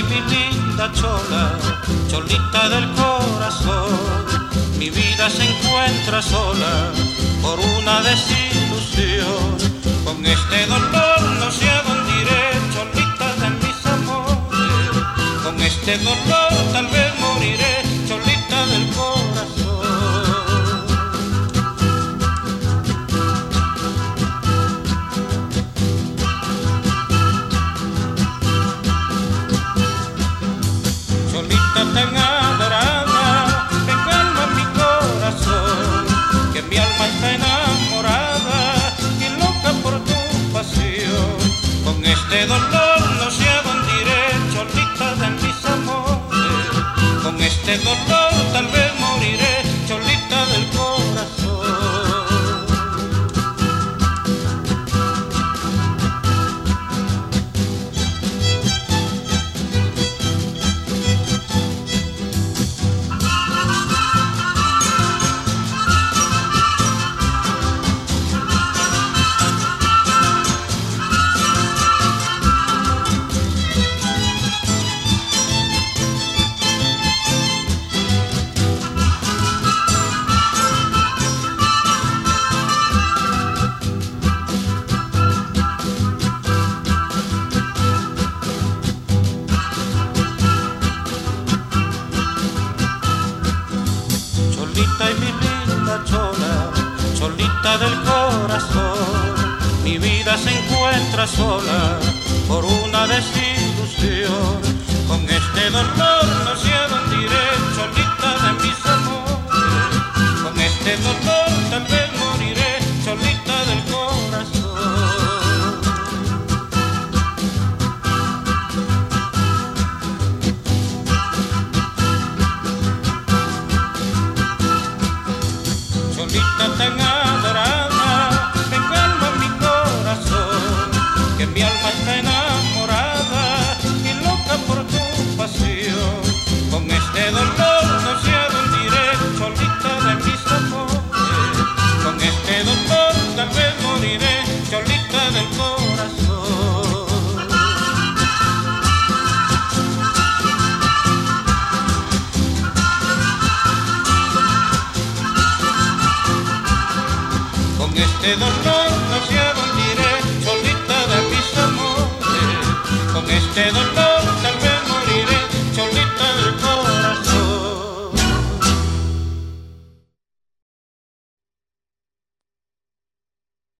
linda chola, cholita del corazón. Mi vida se encuentra sola por una desilusión. Con este dolor no sé a dónde iré, cholita de mis amores. Con este dolor Tan adorada, que calma mi corazón, que mi alma está enamorada y loca por tu pasión. Con este dolor no sé a dónde iré, cholita de mis amores. Con este dolor linda chola, cholita del corazón, mi vida se encuentra sola por una desilusión. Este dolor no sé a dónde iré, solita de mis amores. Con este dolor